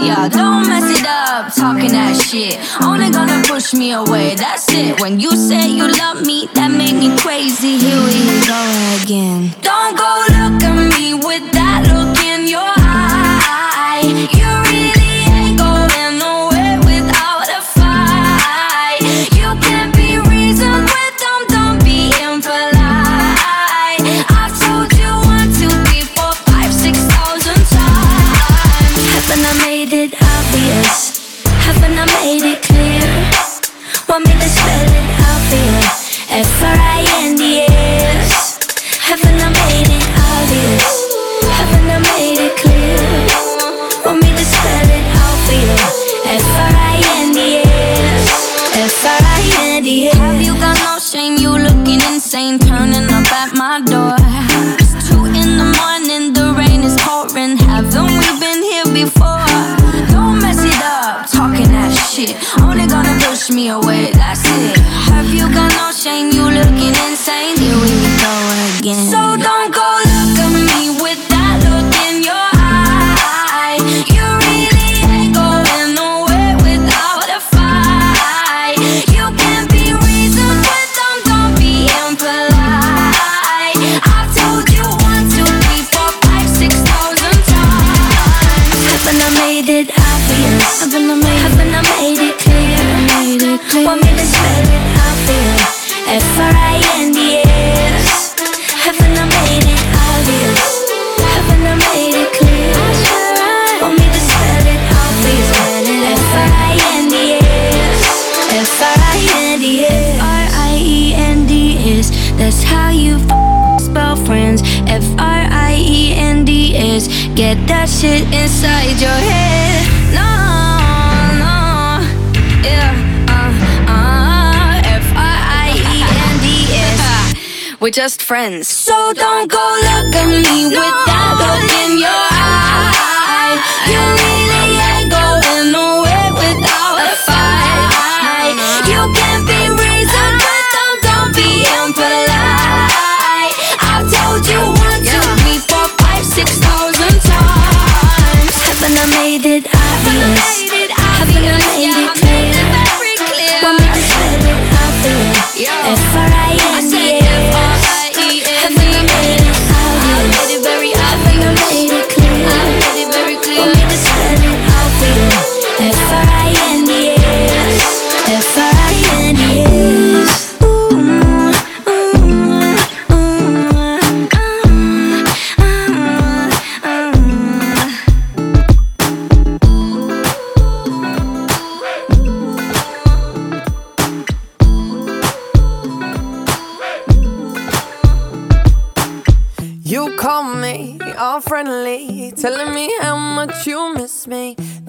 Yeah, don't mess it up, talking that shit. Only gonna push me away, that's it. When you said you love me, that made me crazy. Here we go again. Don't go look at me with that look in your eye. You is get that shit inside your head. No, no, yeah. Uh, uh, F I I E N D S. We're just friends. So don't go look at me with that look in your eye. You really ain't going nowhere without a fight. You can be reasoned, but don't, don't be impolite. I've told you one, two, times. Haven't I made it obvious? Haven't I made it clear? Want me it obvious?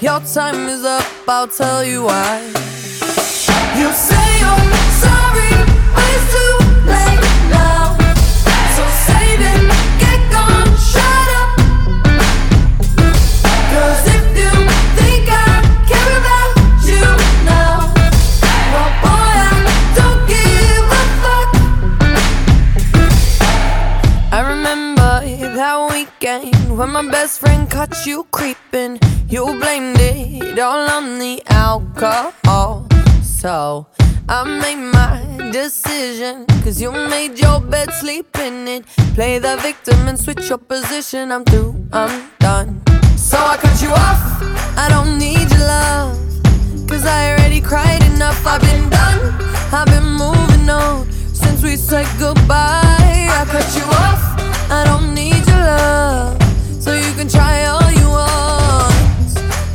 Your time is up, I'll tell you why. You say you're sorry, but it's too late now. So save it, get gone, shut up. Cause if you think I care about you now, well, boy, I don't give a fuck. I remember that weekend when my best friend caught you bed, sleep in it. Play the victim and switch your position. I'm through, I'm done. So I cut you off. I don't need your love. Cause I already cried enough. I've been done. I've been moving on since we said goodbye. I cut you off. I don't need your love. So you can try all you want.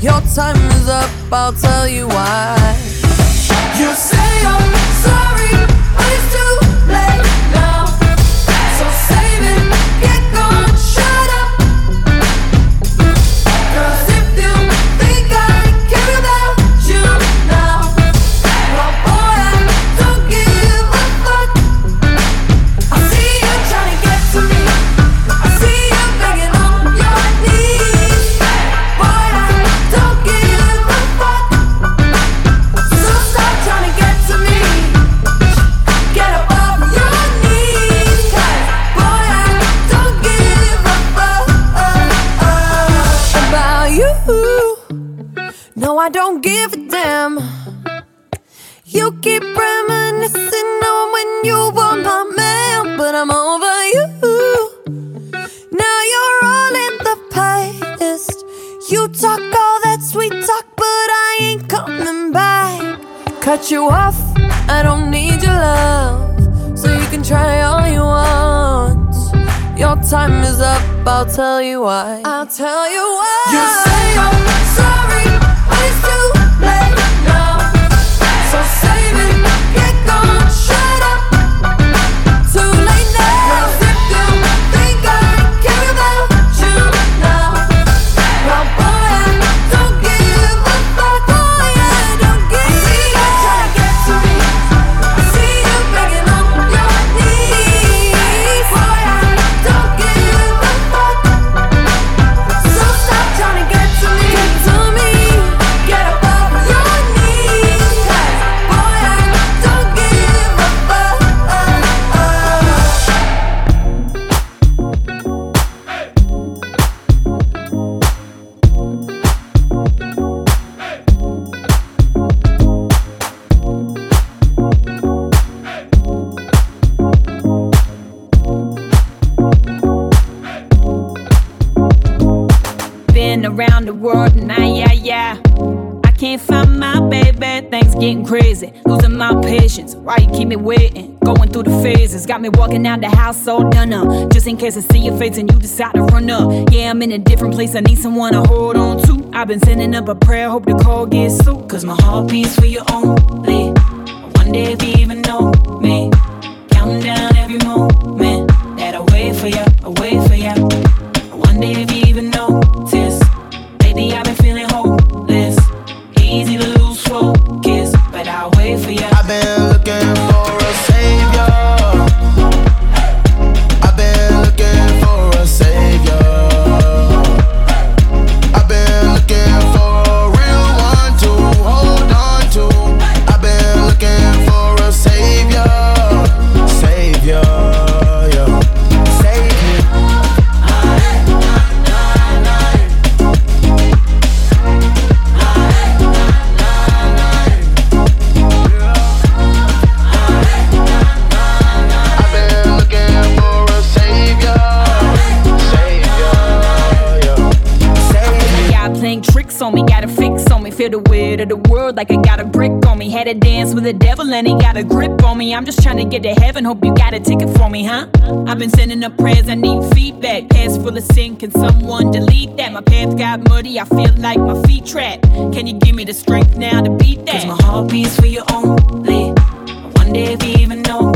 Your time is up. I'll tell you why. You say I'm sorry, Cut you off, I don't need your love. So you can try all you want. Your time is up, I'll tell you why. I'll tell you why. You say I'm sorry, but it's too late now. So save it, get gone, losing my patience. Why you keep me waiting? Going through the phases, got me walking out the house all done up. Just in case I see your face and you decide to run up. Yeah, I'm in a different place, I need someone to hold on to. I've been sending up a prayer, hope the call gets through. Cause my heart beats for you only. One day if you even know me, counting down. Lenny got a grip on me. I'm just trying to get to heaven. Hope you got a ticket for me, huh? I've been sending up prayers. I need feedback. Past full of sin. Can someone delete that? My path got muddy. I feel like my feet trapped. Can you give me the strength now to beat that? Cause my heart beats for you only. I wonder if you even know.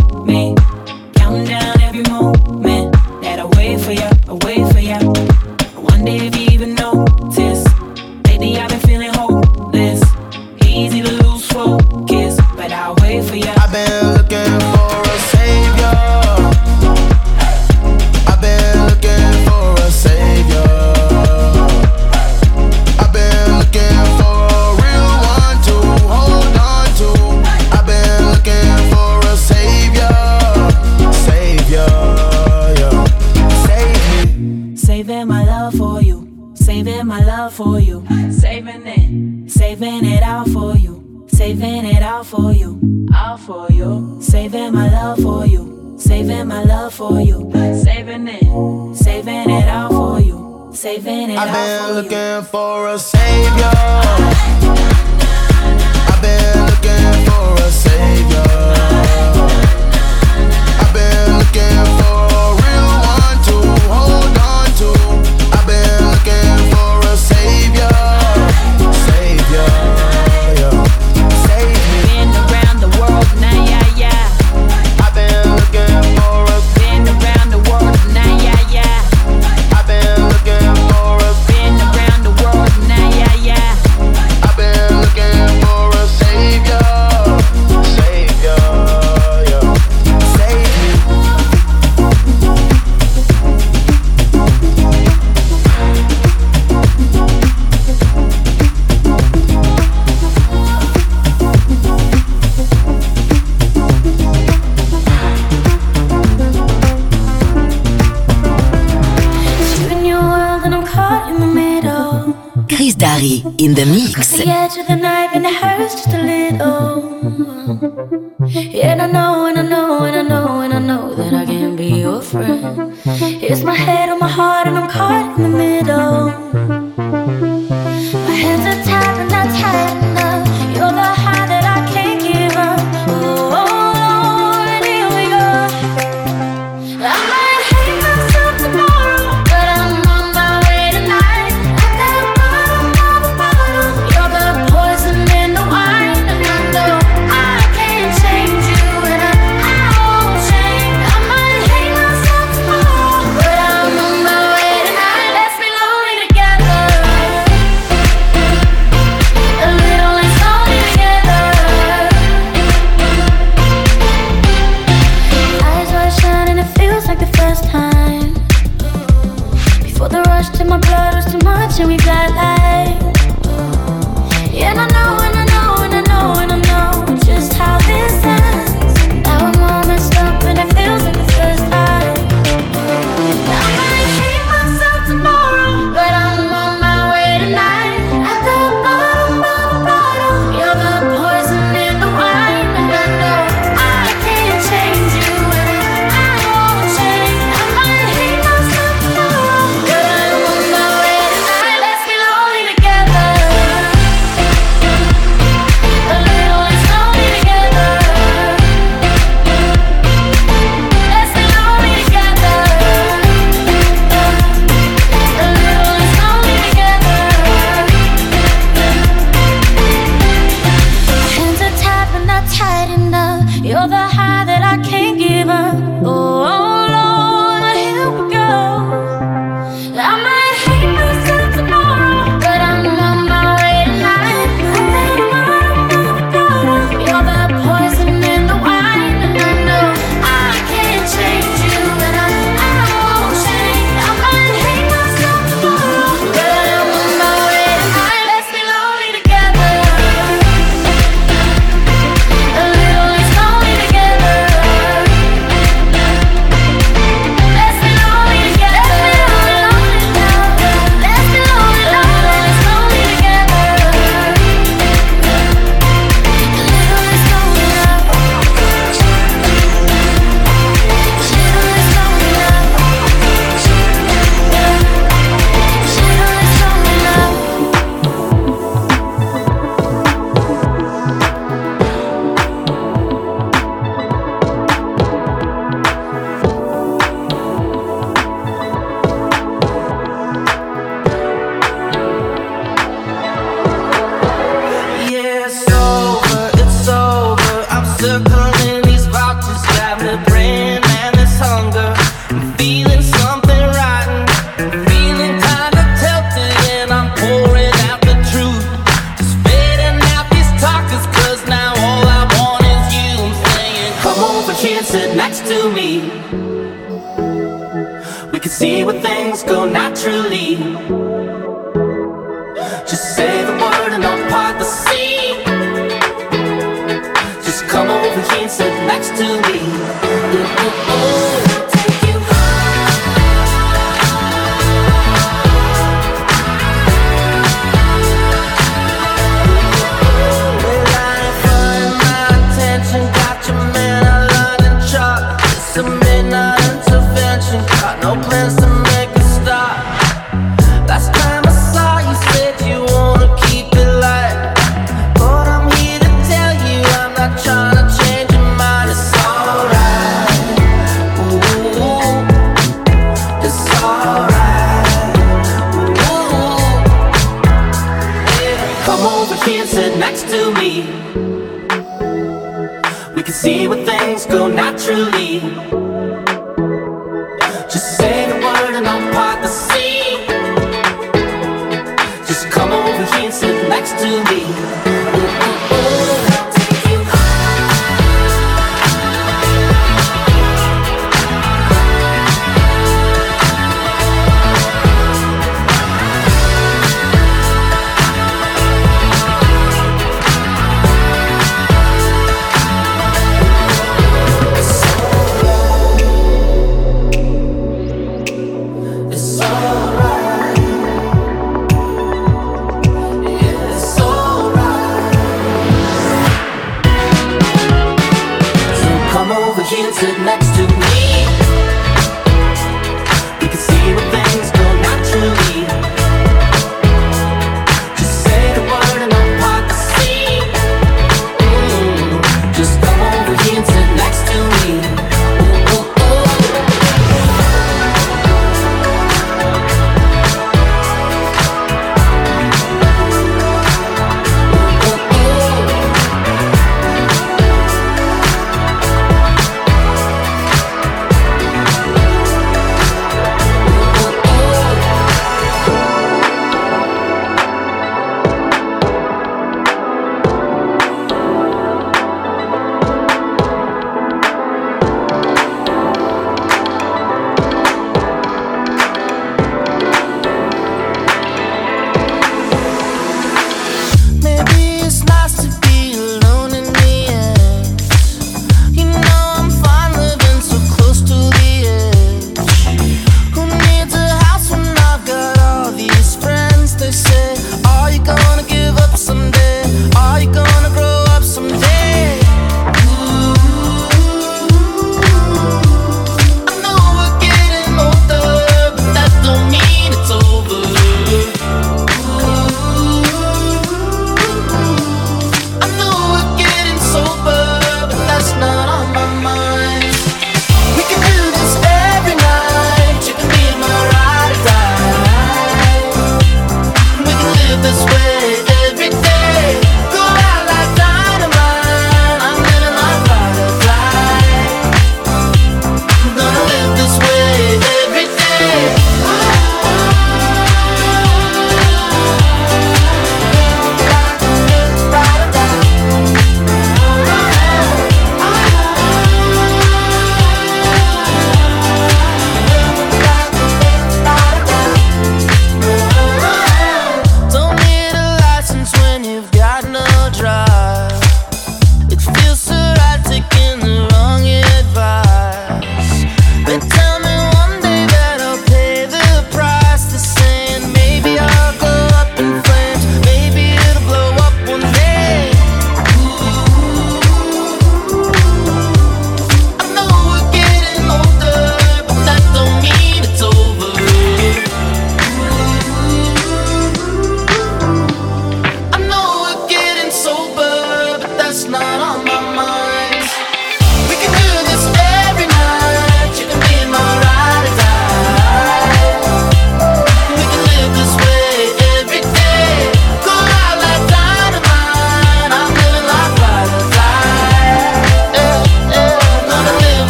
for you. Saving it, saving it all for you. Saving it all for you. I've been looking for a savior. I've been looking for a savior. My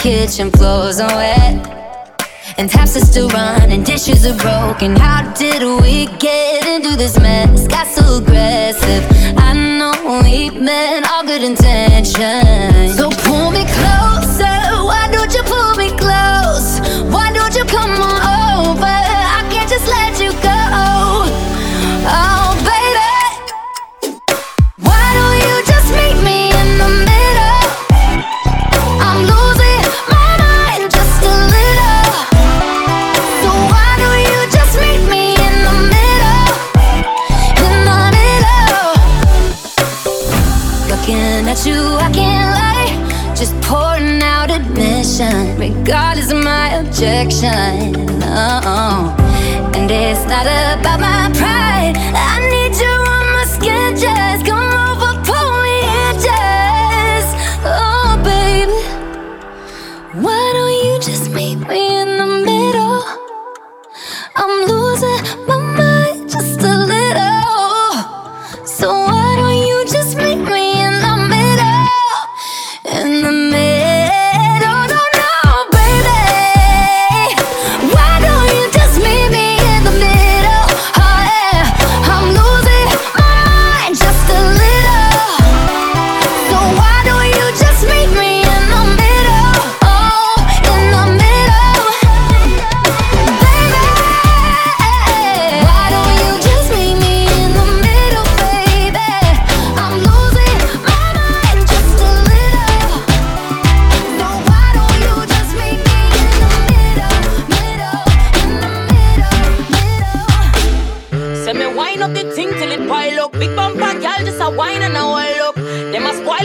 kitchen floors are wet And taps are still running, dishes are broken How did we get into this mess? Got so aggressive I know we meant all good intentions So pull me closer, why don't you pull me close? Why don't you come on over? I can't just let you go oh. just pouring out admission, regardless of my objection. Oh, and it's not about my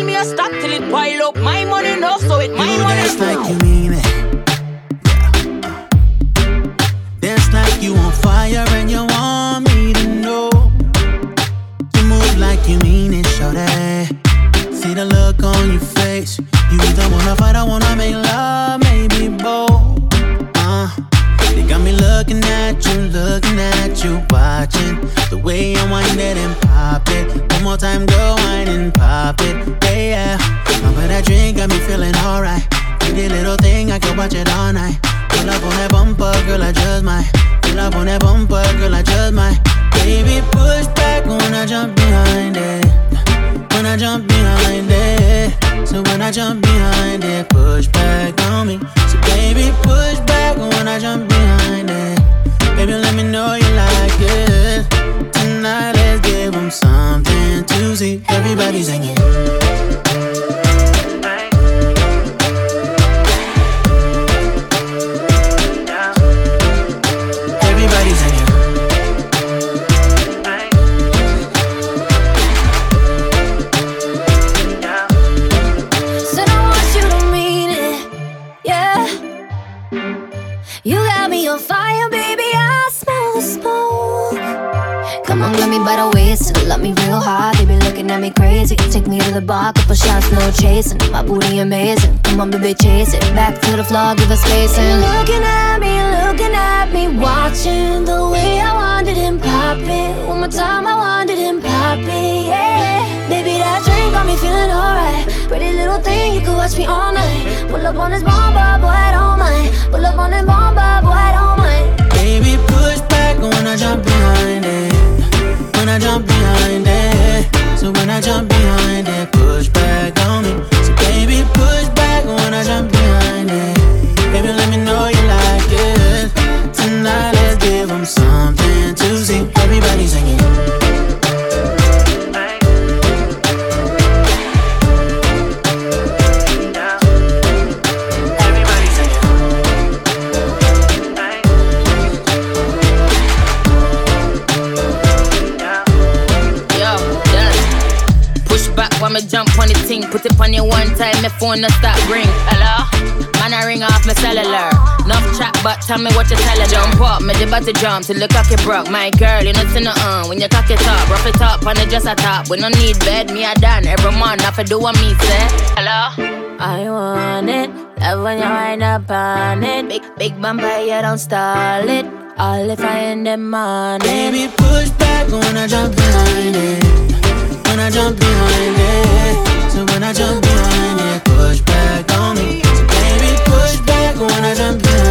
me a stock till it pile up. My money enough, so it mine one. Like you mean it. I phone no stop ring. Hello? Man, I ring off my cellular. Enough chat, but tell me what you tell her. Jump up, me the to jump till the cocky broke. My girl, you know see no uh, when you cock it up, rough it up, on it just a top. We no need bed, me a done every month. I do what me say. Hello? I want it, love when you wind up on it. Big, big bumper, you don't stall it. All if I in the morning. Baby, push back when I jump behind it when I jump behind it. So when I jump behind it, back when I jump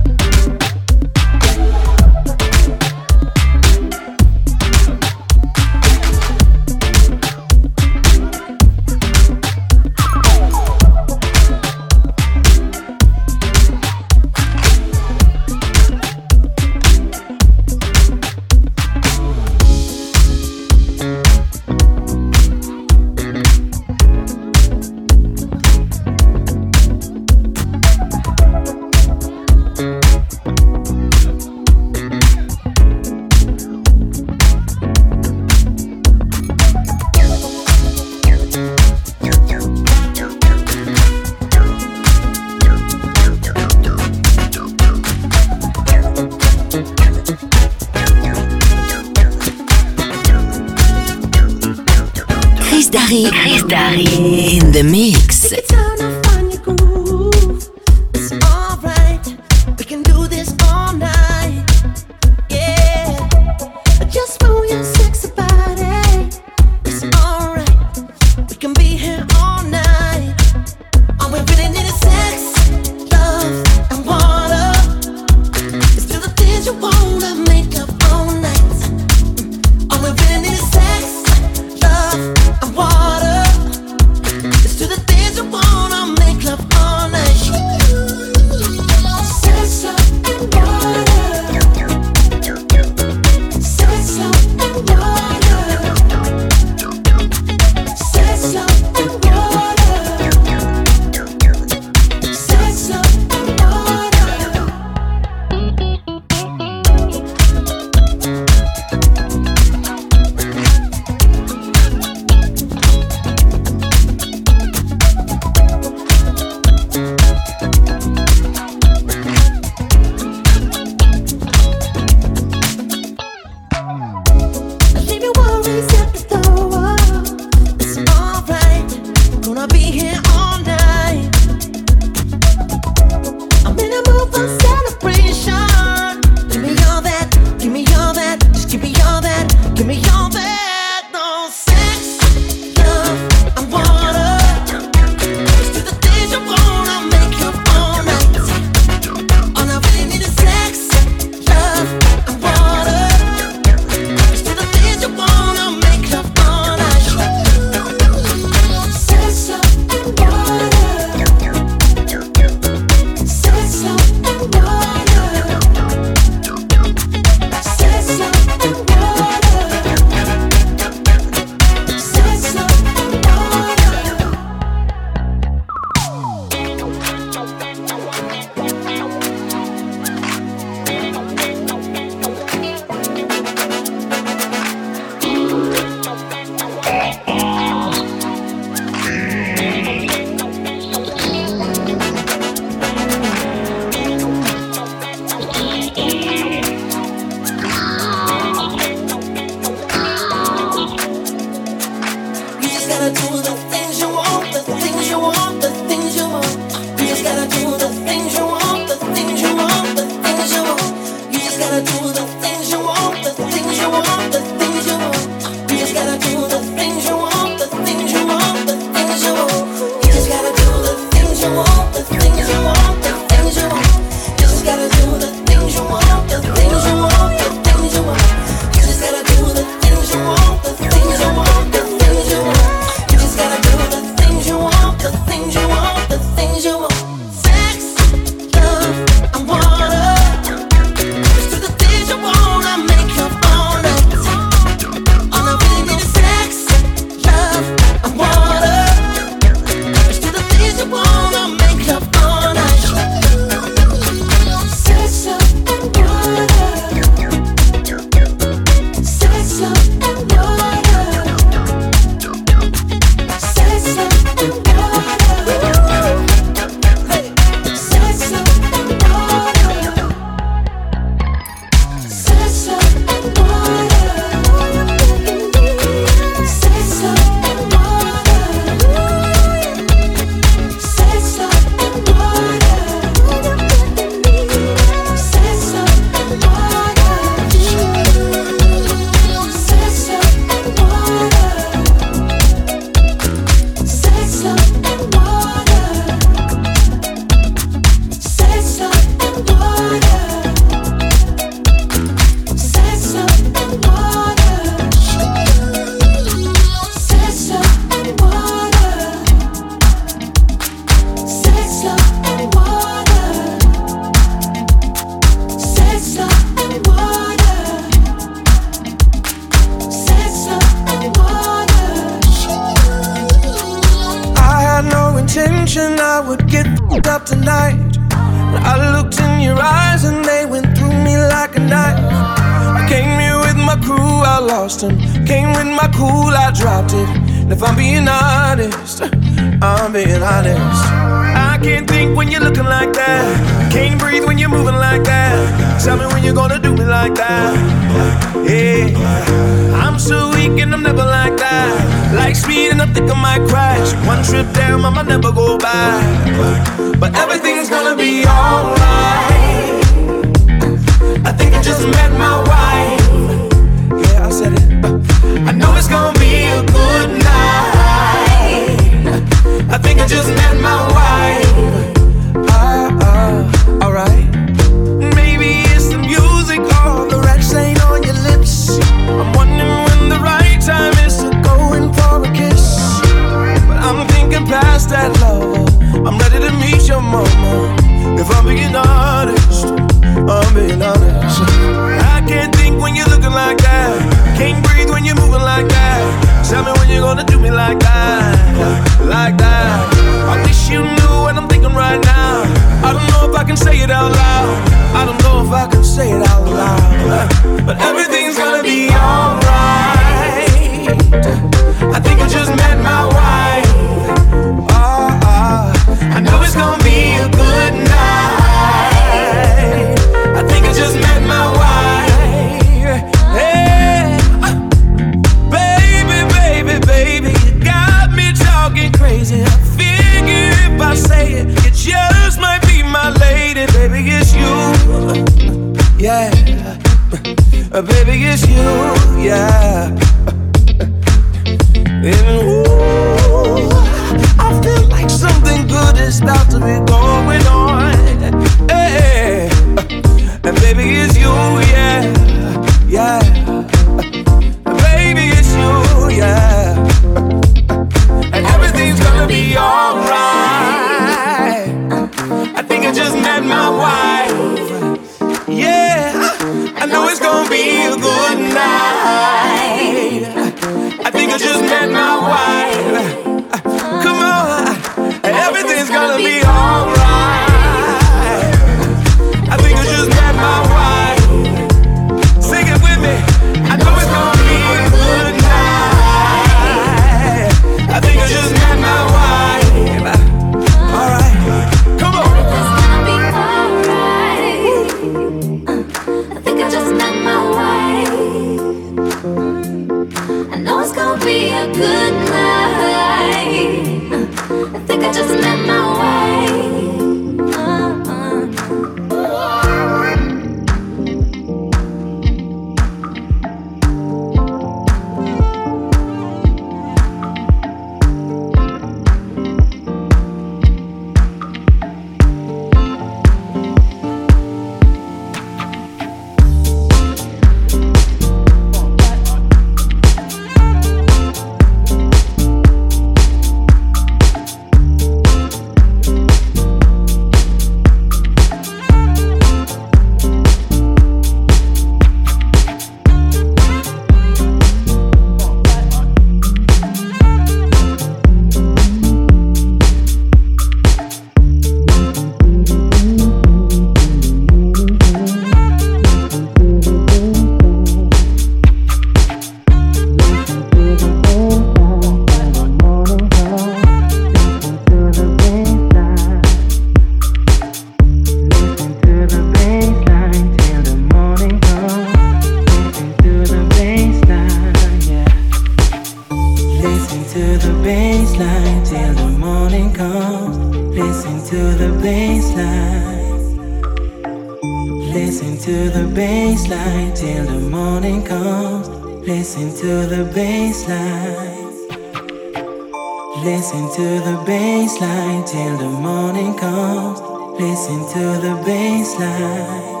the baseline till the morning comes. Listen to the baseline.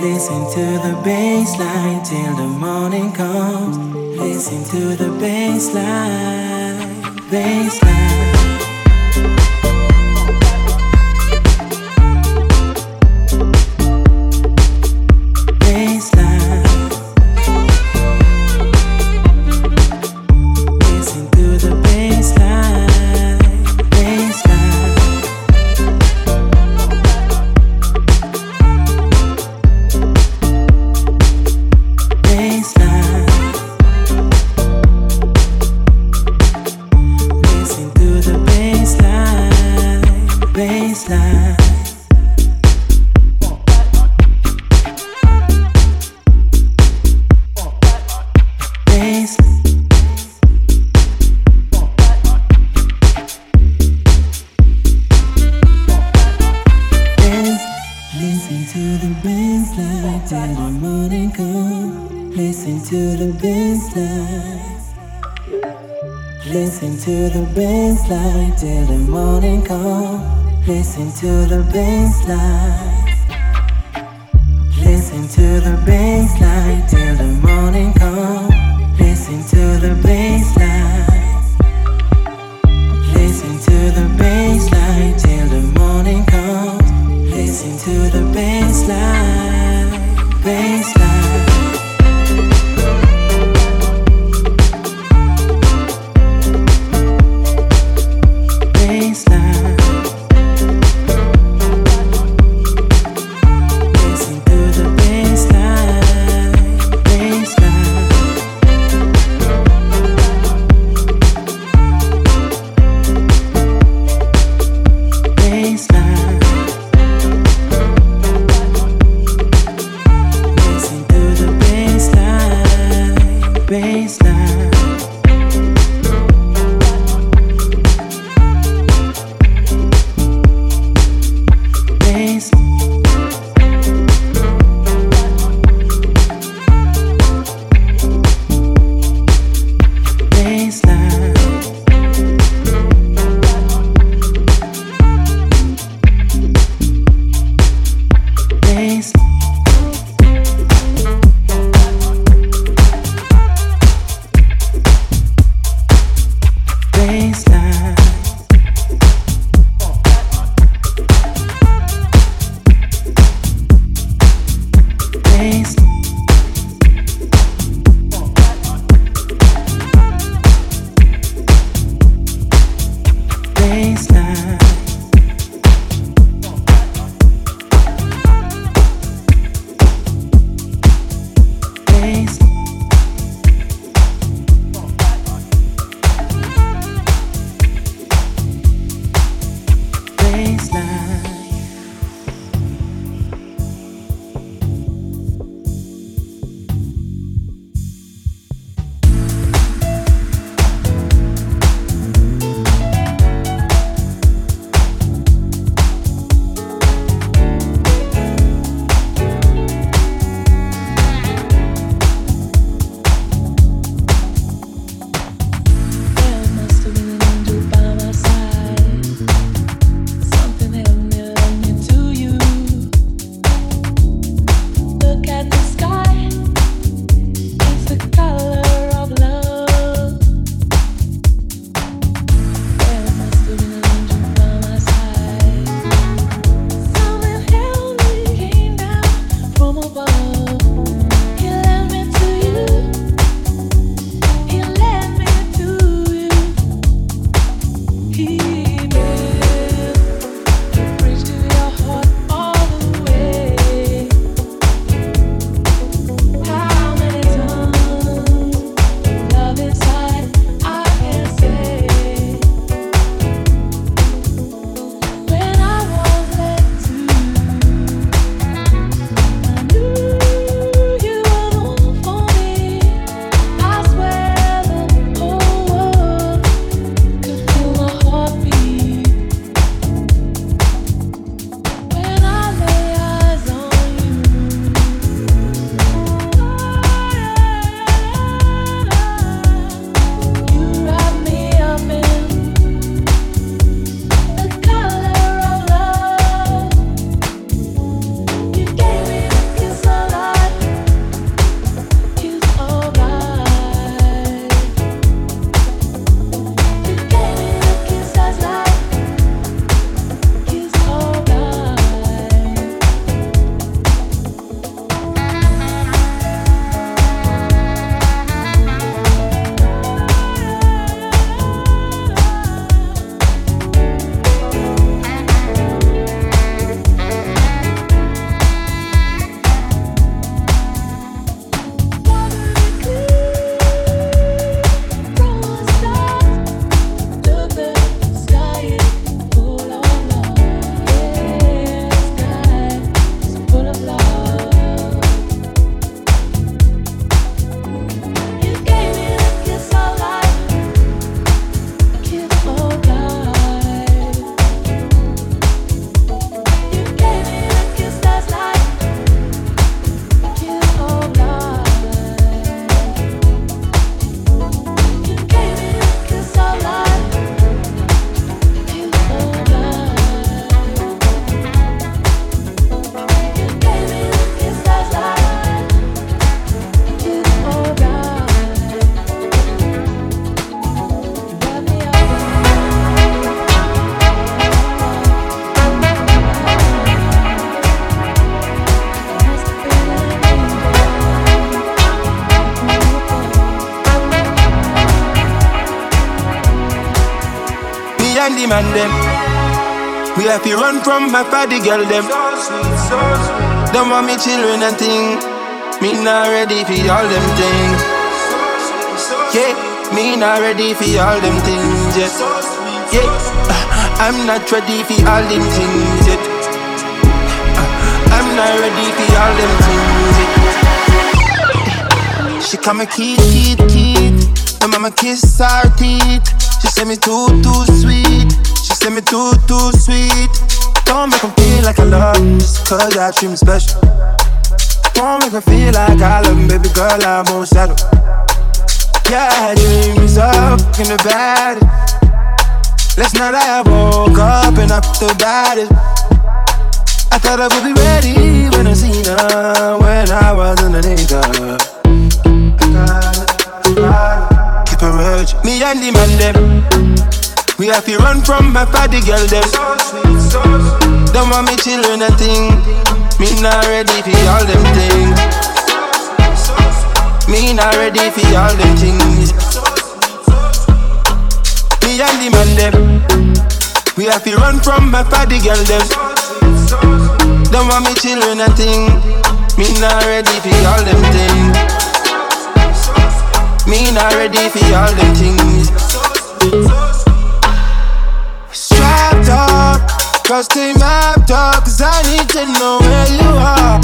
Listen to the baseline till the morning comes. Listen to the baseline. Baseline. to the baseline. look man them. We have to run from my party girl them. Don't want me children and thing. Me not ready for all them things. Yeah, me not ready for all them things yet. Yeah, I'm not ready for all them things yet. I'm not ready for all them things yet. She call me Keith, Keith, Keith. My mama kiss her teeth. She say me too, too sweet. Say me too, too sweet. Don't make me feel like I love just cause I treat me special. Don't make me feel like I love me, baby girl, I won't settle. Yeah, dreams up in the bed. Last night I woke up and I felt bad. I thought I would be ready when I seen her when I was underneath her. I it, it. Keep a urge, me and the man them. We have to run from my party girl them. Don't want me children and thing. Me not ready for all them things. Me not ready for all them things. Me and the man them. We have to run from my party girl them. Don't want me children and thing. Me not ready for all them things. Me not ready for all them things. Cause they mapped up, cause I need to know where you are.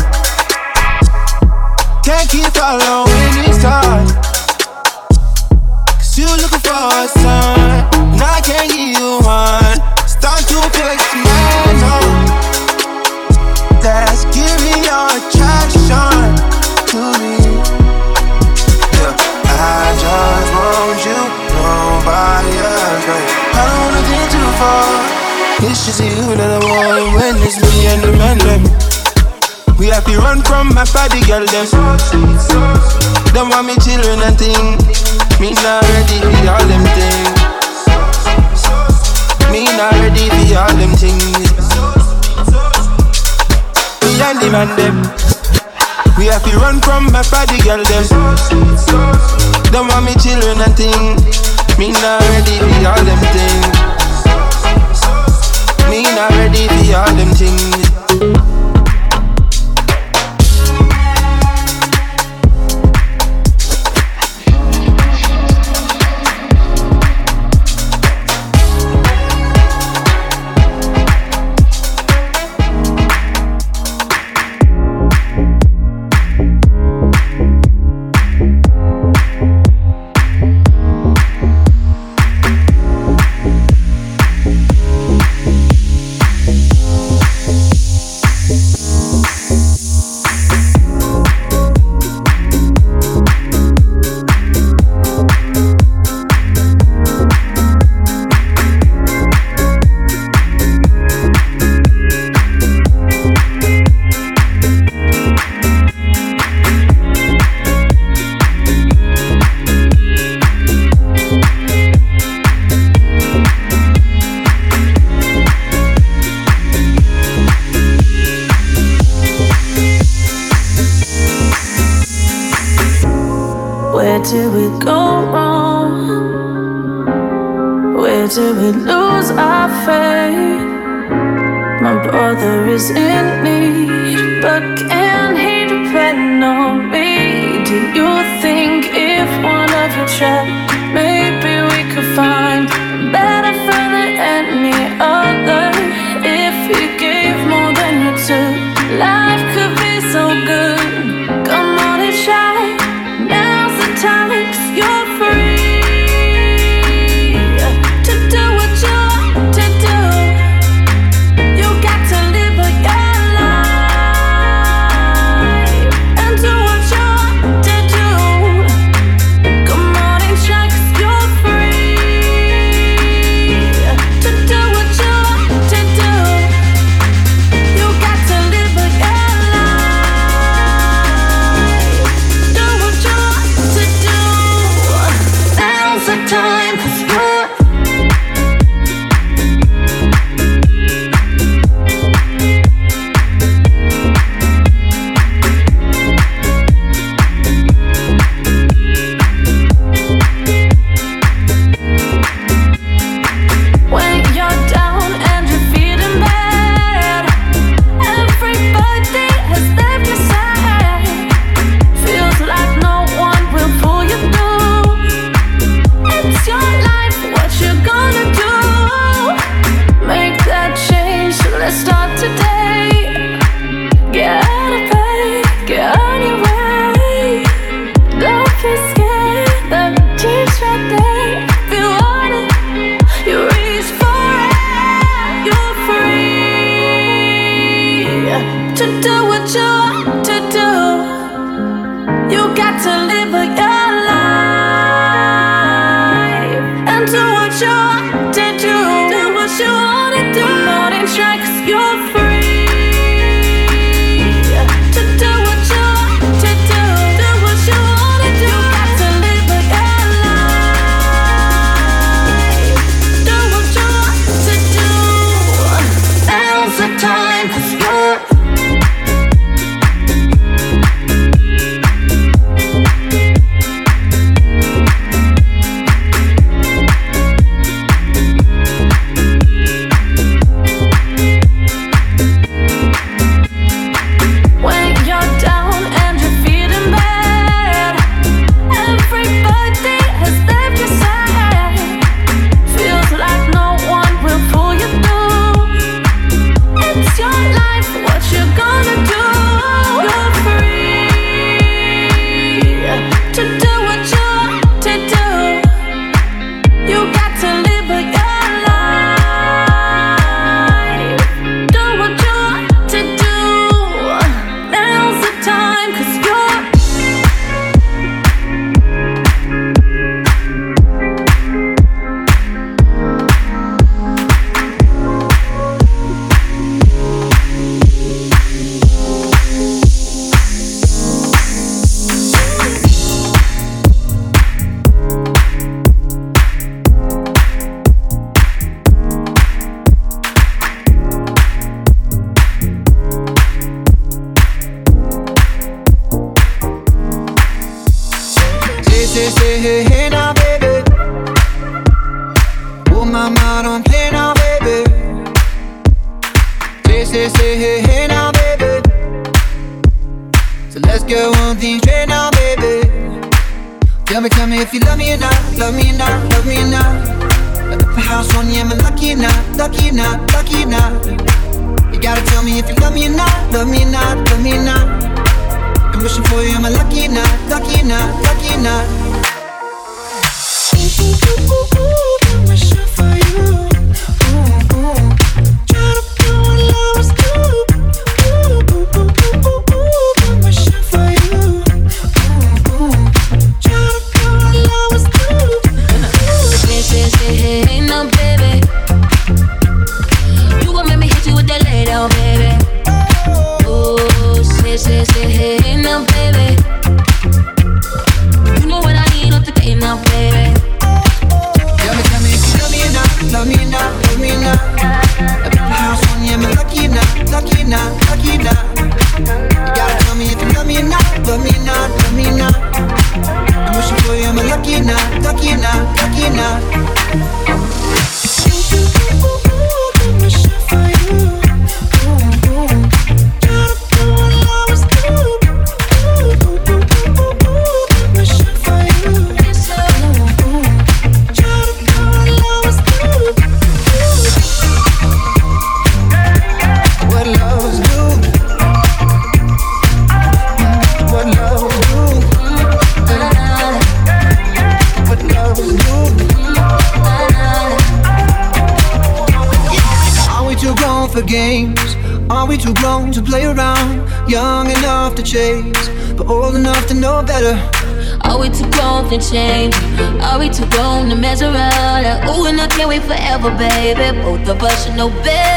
Can't keep following these stars. Cause you looking for a sign, and I can't give you one. Start to feel like some man, no. That's giving your attraction to me. Yeah, I just want you, nobody else, babe. I don't wanna get too far. Just you that I want when it's me and the man them. We have to run from my party girl them. Don't want me children and thing. Me not ready for all them things. Me not ready for all them things. Me and the man them. We have to run from my party girl them. Don't want me children and thing. Me not ready for all them things. Not ready for all them things. we forever, baby. Both of us should know better.